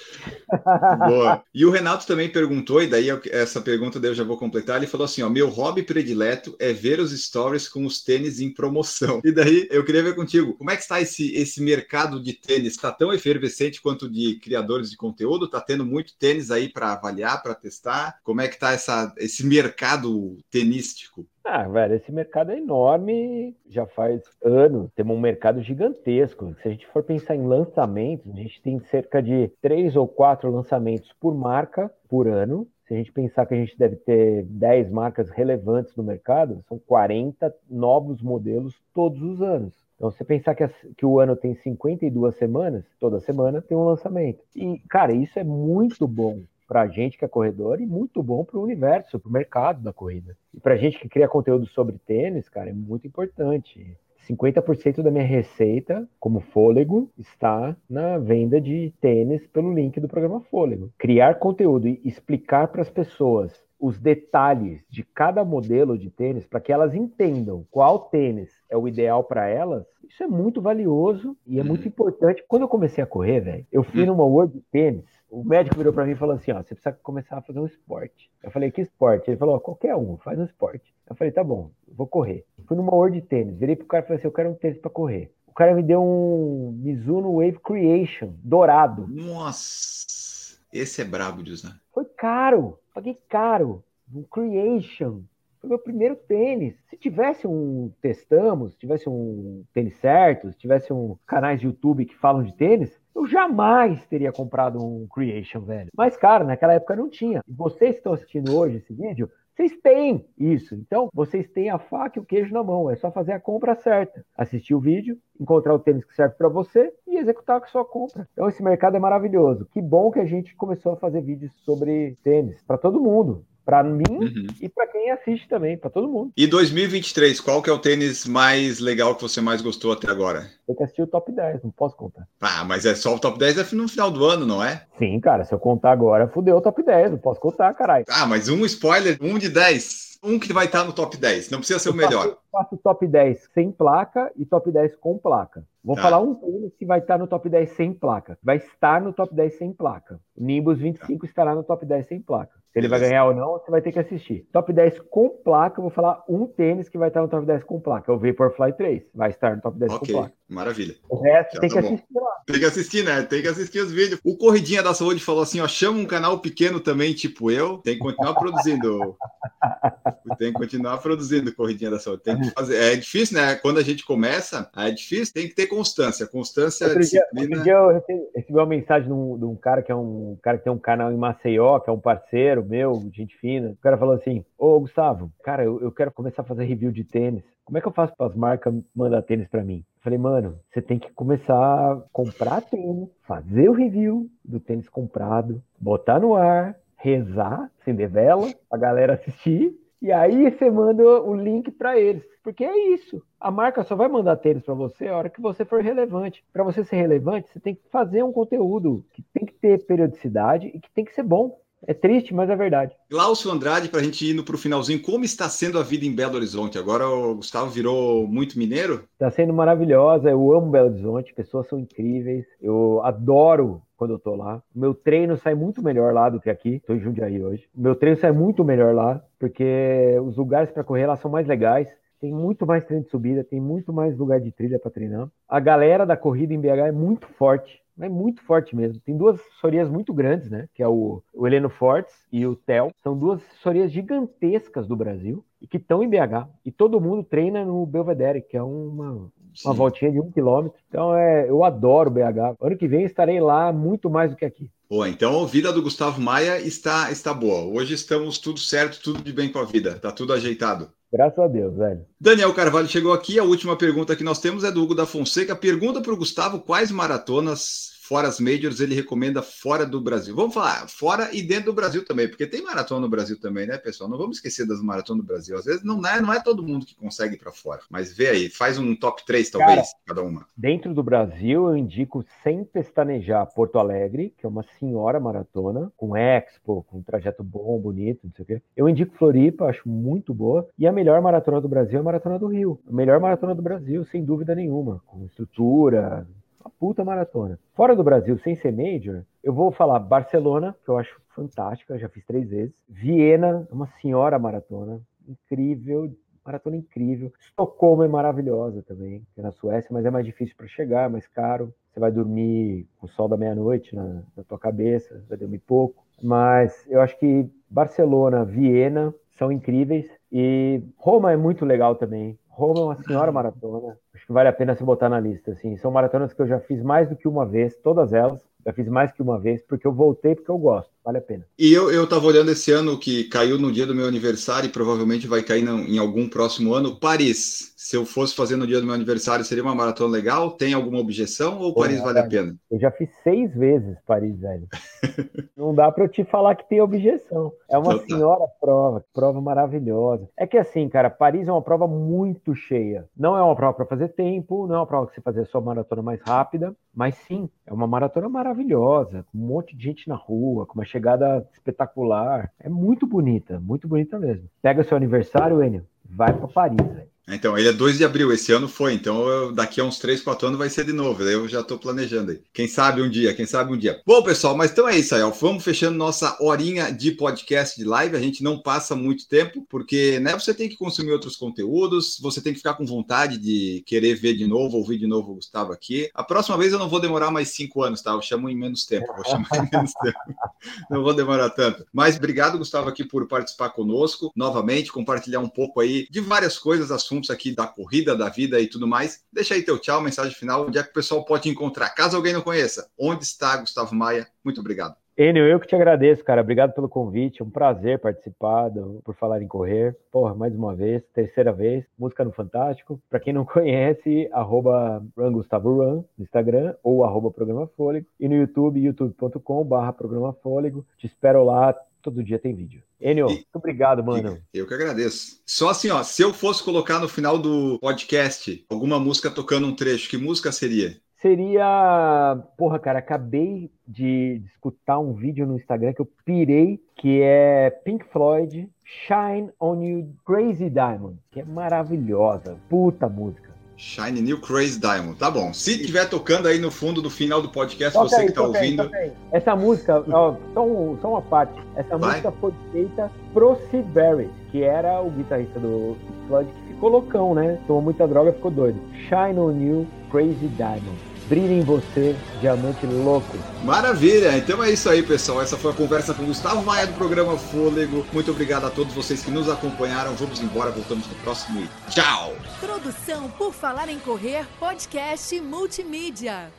Boa. E o Renato também perguntou, e daí essa pergunta eu já vou completar. Ele falou assim: ó, meu hobby predileto é ver os stories com os tênis em promoção. E daí eu queria ver contigo, como é que está esse, esse mercado de tênis? Está tão efervescente quanto de criadores de conteúdo? Tá tendo muito tênis aí para avaliar, para testar? Como é que tá essa, esse mercado tenístico? Ah, velho, esse mercado é enorme, já faz anos, temos um mercado gigantesco. Se a gente for pensar em lançamentos, a gente tem cerca de três ou quatro lançamentos por marca por ano. Se a gente pensar que a gente deve ter 10 marcas relevantes no mercado, são 40 novos modelos todos os anos. Então, você pensar que, que, o ano tem 52 semanas, toda semana tem um lançamento. E, cara, isso é muito bom para a gente que é corredor e muito bom para o universo, para o mercado da corrida. E para a gente que cria conteúdo sobre tênis, cara, é muito importante. 50% da minha receita, como fôlego, está na venda de tênis pelo link do programa Fôlego. Criar conteúdo e explicar para as pessoas os detalhes de cada modelo de tênis para que elas entendam qual tênis é o ideal para elas, isso é muito valioso e é muito uhum. importante. Quando eu comecei a correr, velho, eu fui uhum. numa World Tênis, o médico virou para mim e falou assim: ó, você precisa começar a fazer um esporte. Eu falei: que esporte? Ele falou: qualquer um, faz um esporte. Eu falei: tá bom, vou correr. Fui numa World Tênis, virei pro cara e falei assim: eu quero um tênis para correr. O cara me deu um Mizuno Wave Creation dourado. Nossa, esse é brabo de usar. Foi caro, paguei caro. Um Creation. Foi meu primeiro tênis. Se tivesse um Testamos, se tivesse um Tênis Certo, se tivesse um canais de YouTube que falam de tênis, eu jamais teria comprado um Creation, velho. Mas, cara, naquela época não tinha. E vocês que estão assistindo hoje esse vídeo, vocês têm isso. Então, vocês têm a faca e o queijo na mão. É só fazer a compra certa. Assistir o vídeo, encontrar o tênis que serve para você e executar a sua compra. Então, esse mercado é maravilhoso. Que bom que a gente começou a fazer vídeos sobre tênis para todo mundo para mim uhum. e para quem assiste também, para todo mundo. E 2023, qual que é o tênis mais legal que você mais gostou até agora? Tem que assistir o top 10, não posso contar. Ah, mas é só o top 10 é no final do ano, não é? Sim, cara, se eu contar agora, fudeu o top 10, não posso contar, caralho. Ah, mas um spoiler, um de 10. Um que vai estar no top 10, não precisa ser o melhor. Eu faço, faço top 10 sem placa e top 10 com placa. Vou tá. falar um tênis que vai estar no top 10 sem placa. Vai estar no top 10 sem placa. O Nimbus 25 tá. estará no top 10 sem placa. Se ele vai ganhar ou não, você vai ter que assistir. Top 10 com placa, eu vou falar um tênis que vai estar no top 10 com placa. É o Vaporfly 3. Vai estar no top 10 okay. com placa. Maravilha. O resto Já tem tá que bom. assistir lá. Tem que assistir, né? Tem que assistir os vídeos. O Corridinha da Saúde falou assim: ó, chama um canal pequeno também, tipo eu. Tem que continuar produzindo. tem que continuar produzindo Corridinha da Saúde. Tem que fazer. É difícil, né? Quando a gente começa, é difícil, tem que ter constância. Constância, outro disciplina. Dia, outro dia eu recebi, recebi uma mensagem de um, de um, cara que é um cara que tem um canal em Maceió, que é um parceiro meu, gente fina. O cara falou assim: Ô Gustavo, cara, eu, eu quero começar a fazer review de tênis. Como é que eu faço para as marcas mandar tênis para mim? Falei, mano, você tem que começar a comprar tênis, fazer o review do tênis comprado, botar no ar, rezar, acender vela, a galera assistir e aí você manda o link para eles. Porque é isso. A marca só vai mandar tênis para você a hora que você for relevante. Para você ser relevante, você tem que fazer um conteúdo que tem que ter periodicidade e que tem que ser bom. É triste, mas é verdade. Glaucio Andrade, para a gente ir para o finalzinho, como está sendo a vida em Belo Horizonte? Agora o Gustavo virou muito mineiro? Está sendo maravilhosa, eu amo Belo Horizonte, pessoas são incríveis, eu adoro quando eu tô lá. Meu treino sai muito melhor lá do que aqui. Tô em Jundiaí hoje. Meu treino sai muito melhor lá, porque os lugares para correr lá são mais legais. Tem muito mais treino de subida, tem muito mais lugar de trilha para treinar. A galera da corrida em BH é muito forte é muito forte mesmo. Tem duas assessorias muito grandes, né? Que é o, o Heleno Fortes e o Tel. São duas assessorias gigantescas do Brasil e que estão em BH. E todo mundo treina no Belvedere, que é uma, uma voltinha de um quilômetro. Então, é, eu adoro BH. Ano que vem estarei lá muito mais do que aqui. Boa, então a vida do Gustavo Maia está, está boa. Hoje estamos tudo certo, tudo de bem com a vida, tá tudo ajeitado. Graças a Deus, velho. Daniel Carvalho chegou aqui. A última pergunta que nós temos é do Hugo da Fonseca. Pergunta para o Gustavo quais maratonas fora as majors, ele recomenda fora do Brasil. Vamos falar fora e dentro do Brasil também, porque tem maratona no Brasil também, né, pessoal? Não vamos esquecer das maratonas do Brasil. Às vezes não é, não é todo mundo que consegue para fora. Mas vê aí, faz um top 3, talvez, Cara, cada uma. Dentro do Brasil, eu indico sem pestanejar Porto Alegre, que é uma senhora maratona, com expo, com um trajeto bom, bonito, não sei o quê. Eu indico Floripa, acho muito boa. E a melhor maratona do Brasil é a Maratona do Rio. A melhor maratona do Brasil, sem dúvida nenhuma. Com estrutura, uma puta maratona. Fora do Brasil, sem ser major, eu vou falar Barcelona, que eu acho fantástica, já fiz três vezes. Viena, uma senhora maratona, incrível, maratona incrível. Estocolmo é maravilhosa também, que é na Suécia, mas é mais difícil para chegar, é mais caro. Você vai dormir com o sol da meia-noite na, na tua cabeça, vai dormir pouco. Mas eu acho que Barcelona, Viena são incríveis. E Roma é muito legal também. Roma é uma senhora maratona. Acho que vale a pena se botar na lista. Assim. São maratonas que eu já fiz mais do que uma vez, todas elas. Já fiz mais que uma vez, porque eu voltei porque eu gosto. Vale a pena. E eu, eu tava olhando esse ano que caiu no dia do meu aniversário e provavelmente vai cair no, em algum próximo ano. Paris. Se eu fosse fazer no dia do meu aniversário, seria uma maratona legal? Tem alguma objeção ou Paris vale a pena? Eu já fiz seis vezes Paris, velho. Não dá para eu te falar que tem objeção. É uma então, tá. senhora prova, prova maravilhosa. É que assim, cara, Paris é uma prova muito cheia. Não é uma prova para fazer tempo, não é uma prova que você fazer só maratona mais rápida, mas sim, é uma maratona maravilhosa, com um monte de gente na rua, com uma chegada espetacular. É muito bonita, muito bonita mesmo. Pega seu aniversário, Enio, vai para Paris, velho. Então, ele é 2 de abril, esse ano foi, então eu, daqui a uns 3, 4 anos vai ser de novo, daí eu já estou planejando aí. Quem sabe um dia, quem sabe um dia. Bom, pessoal, mas então é isso aí, ó. vamos fechando nossa horinha de podcast de live, a gente não passa muito tempo, porque né, você tem que consumir outros conteúdos, você tem que ficar com vontade de querer ver de novo, ouvir de novo o Gustavo aqui. A próxima vez eu não vou demorar mais 5 anos, tá? Eu chamo em menos tempo, vou chamar em menos tempo. Não vou demorar tanto. Mas obrigado, Gustavo, aqui por participar conosco, novamente, compartilhar um pouco aí de várias coisas, assuntos assuntos aqui da corrida, da vida e tudo mais. Deixa aí teu tchau, mensagem final, onde é que o pessoal pode encontrar. Caso alguém não conheça, onde está Gustavo Maia? Muito obrigado. Enio, eu que te agradeço, cara. Obrigado pelo convite. Um prazer participar do, por falar em correr. Porra, mais uma vez, terceira vez. Música no Fantástico. Para quem não conhece, arroba RunGustavoRun no Instagram ou arroba Programa Fôlego. E no YouTube, youtube.com barra Programa Fôlego. Te espero lá. Todo dia tem vídeo. Enio, muito obrigado, mano. Eu que agradeço. Só assim, ó, se eu fosse colocar no final do podcast alguma música tocando um trecho, que música seria? Seria. Porra, cara, acabei de escutar um vídeo no Instagram que eu pirei, que é Pink Floyd, Shine on You Crazy Diamond, que é maravilhosa. Puta música. Shine New Crazy Diamond. Tá bom. Se estiver tocando aí no fundo do final do podcast, toca você aí, que tá ouvindo. Aí, Essa música, ó, só, um, só, uma parte. Essa Vai. música foi feita pro Sid Barrett, que era o guitarrista do Floyd, que ficou loucão, né? Tomou muita droga, ficou doido. Shine on You Crazy Diamond. Brilhe em você, diamante louco. Maravilha! Então é isso aí, pessoal. Essa foi a conversa com o Gustavo Maia do programa Fôlego. Muito obrigado a todos vocês que nos acompanharam. Vamos embora, voltamos no próximo e tchau! Produção por Falar em Correr, podcast multimídia.